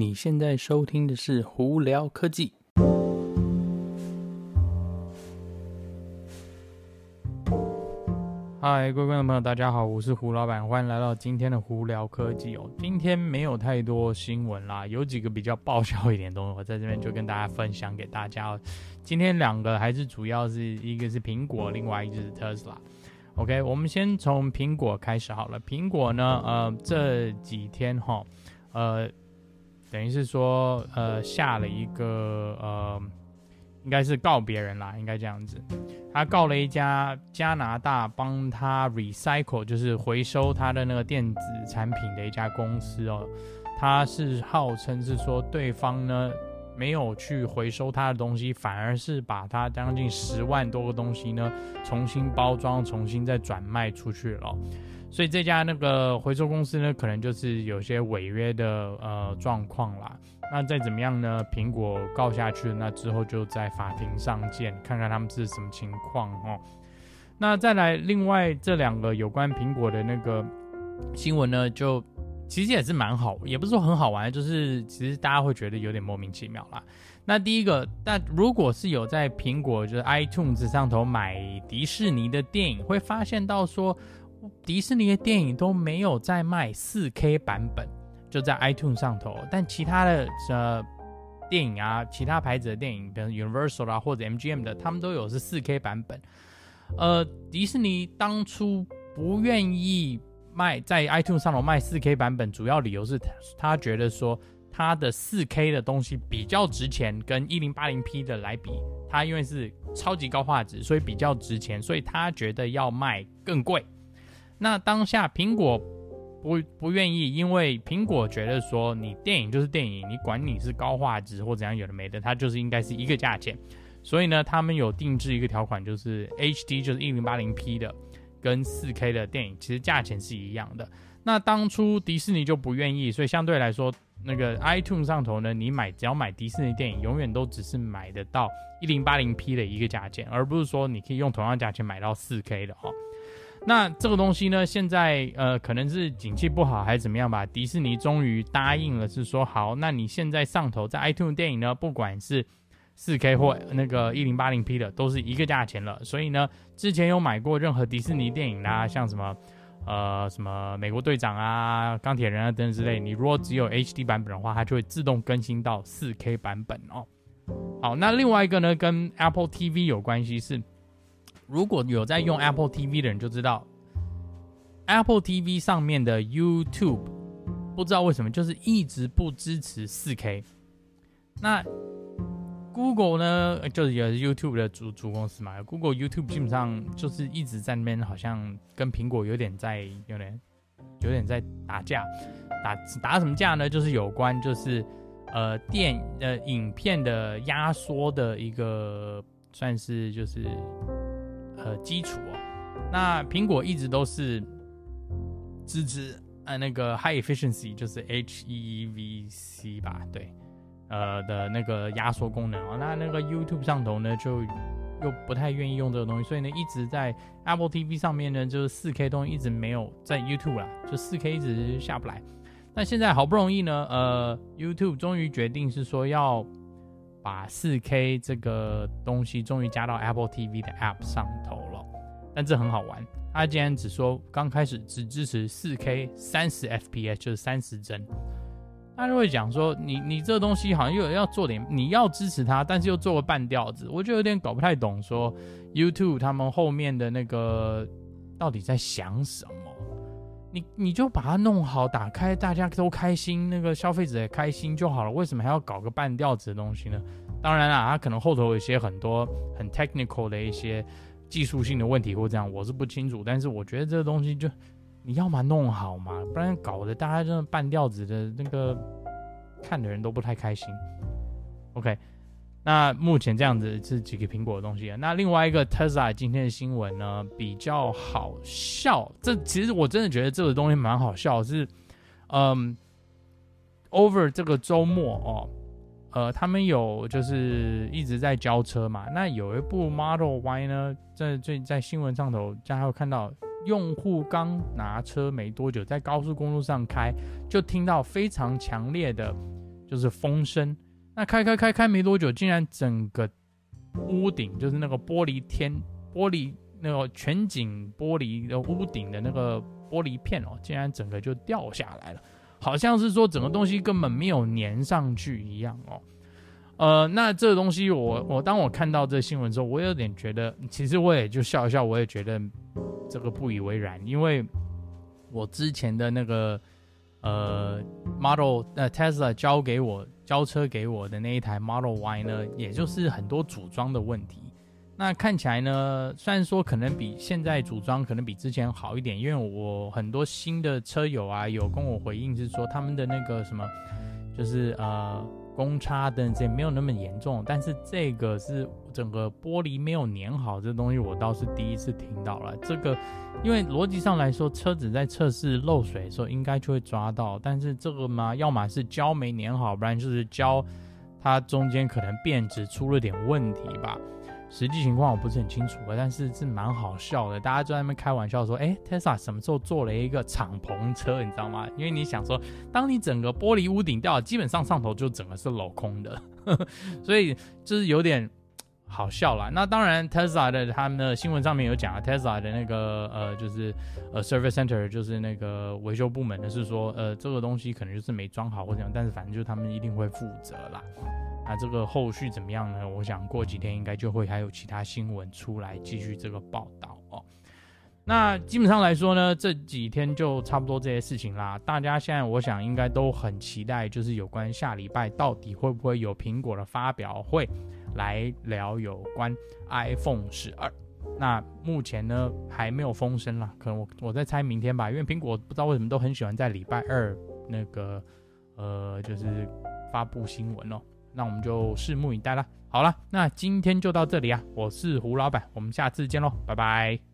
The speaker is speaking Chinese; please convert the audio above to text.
你现在收听的是胡聊科技。嗨，各位观众朋友，大家好，我是胡老板，欢迎来到今天的胡聊科技哦。今天没有太多新闻啦，有几个比较爆笑一点的东西，我在这边就跟大家分享给大家哦。今天两个还是主要是一个是苹果，另外一个是特斯拉。OK，我们先从苹果开始好了。苹果呢，呃，这几天哈，呃。等于是说，呃，下了一个，呃，应该是告别人啦，应该这样子。他告了一家加拿大帮他 recycle，就是回收他的那个电子产品的一家公司哦。他是号称是说，对方呢没有去回收他的东西，反而是把他将近十万多个东西呢重新包装，重新再转卖出去了。所以这家那个回收公司呢，可能就是有些违约的呃状况啦。那再怎么样呢？苹果告下去，那之后就在法庭上见，看看他们是什么情况哦。那再来，另外这两个有关苹果的那个新闻呢，就其实也是蛮好，也不是说很好玩，就是其实大家会觉得有点莫名其妙啦。那第一个，但如果是有在苹果就是 iTunes 上头买迪士尼的电影，会发现到说。迪士尼的电影都没有在卖 4K 版本，就在 iTunes 上头。但其他的呃电影啊，其他牌子的电影，比如 Universal 啊或者 MGM 的，他们都有是 4K 版本。呃，迪士尼当初不愿意卖在 iTunes 上头卖 4K 版本，主要理由是他，他觉得说他的 4K 的东西比较值钱，跟 1080P 的来比，它因为是超级高画质，所以比较值钱，所以他觉得要卖更贵。那当下苹果不不愿意，因为苹果觉得说，你电影就是电影，你管你是高画质或怎样有的没的，它就是应该是一个价钱。所以呢，他们有定制一个条款，就是 HD 就是一零八零 P 的跟四 K 的电影其实价钱是一样的。那当初迪士尼就不愿意，所以相对来说，那个 iTunes 上头呢，你买只要买迪士尼电影，永远都只是买得到一零八零 P 的一个价钱，而不是说你可以用同样价钱买到四 K 的哈。那这个东西呢，现在呃可能是景气不好还是怎么样吧？迪士尼终于答应了，是说好，那你现在上头在 iTunes 电影呢，不管是 4K 或那个 1080P 的，都是一个价钱了。所以呢，之前有买过任何迪士尼电影啦，像什么呃什么美国队长啊、钢铁人啊等等之类，你如果只有 HD 版本的话，它就会自动更新到 4K 版本哦。好，那另外一个呢，跟 Apple TV 有关系是。如果有在用 Apple TV 的人就知道，Apple TV 上面的 YouTube 不知道为什么就是一直不支持 4K。那 Google 呢，就是也是 YouTube 的主主公司嘛，Google YouTube 基本上就是一直在那边好像跟苹果有点在有点有点在打架，打打什么架呢？就是有关就是呃电呃影片的压缩的一个算是就是。呃，基础哦，那苹果一直都是支持呃那个 high efficiency，就是 H E V C 吧，对，呃的那个压缩功能哦。那那个 YouTube 上头呢，就又不太愿意用这个东西，所以呢，一直在 Apple TV 上面呢，就是四 K 东西一直没有在 YouTube 啦，就四 K 一直下不来。那现在好不容易呢，呃，YouTube 终于决定是说要。把 4K 这个东西终于加到 Apple TV 的 App 上头了，但这很好玩。他竟然只说刚开始只支持 4K 三十 FPS，就是三十帧。他就会讲说，你你这东西好像又要做点，你要支持它，但是又做个半调子，我就有点搞不太懂。说 YouTube 他们后面的那个到底在想什么？你你就把它弄好，打开，大家都开心，那个消费者也开心就好了。为什么还要搞个半吊子的东西呢？当然啦，它可能后头有一些很多很 technical 的一些技术性的问题或这样，我是不清楚。但是我觉得这个东西就你要嘛弄好嘛，不然搞得大家这半吊子的那个看的人都不太开心。OK。那目前这样子是几个苹果的东西啊。那另外一个特斯拉今天的新闻呢，比较好笑。这其实我真的觉得这个东西蛮好笑，是嗯，over 这个周末哦，呃，他们有就是一直在交车嘛。那有一部 Model Y 呢，在最在新闻上头，大家会看到用户刚拿车没多久，在高速公路上开，就听到非常强烈的。就是风声。那开开开开没多久，竟然整个屋顶就是那个玻璃天玻璃那个全景玻璃的屋顶的那个玻璃片哦，竟然整个就掉下来了，好像是说整个东西根本没有粘上去一样哦。呃，那这东西我我当我看到这新闻之后，我有点觉得，其实我也就笑一笑，我也觉得这个不以为然，因为我之前的那个呃 Model 呃 Tesla 交给我交车给我的那一台 Model Y 呢，也就是很多组装的问题。那看起来呢，虽然说可能比现在组装可能比之前好一点，因为我很多新的车友啊有跟我回应是说他们的那个什么，就是呃。公差等这没有那么严重，但是这个是整个玻璃没有粘好，这东西我倒是第一次听到了。这个，因为逻辑上来说，车子在测试漏水的时候应该就会抓到，但是这个嘛，要么是胶没粘好，不然就是胶它中间可能变质出了点问题吧。实际情况我不是很清楚，但是是蛮好笑的。大家就在那边开玩笑说：“哎，Tesla 什么时候做了一个敞篷车？你知道吗？因为你想说，当你整个玻璃屋顶掉了，基本上上头就整个是镂空的，所以就是有点好笑啦。那当然，Tesla 的他们的新闻上面有讲啊，Tesla 的那个呃，就是呃，Service Center，就是那个维修部门的是说，呃，这个东西可能就是没装好或怎样，但是反正就是他们一定会负责啦。”那这个后续怎么样呢？我想过几天应该就会还有其他新闻出来继续这个报道哦。那基本上来说呢，这几天就差不多这些事情啦。大家现在我想应该都很期待，就是有关下礼拜到底会不会有苹果的发表会，来聊有关 iPhone 十二。那目前呢还没有风声啦，可能我我在猜明天吧，因为苹果不知道为什么都很喜欢在礼拜二那个呃就是发布新闻哦。那我们就拭目以待啦。好了，那今天就到这里啊！我是胡老板，我们下次见喽，拜拜。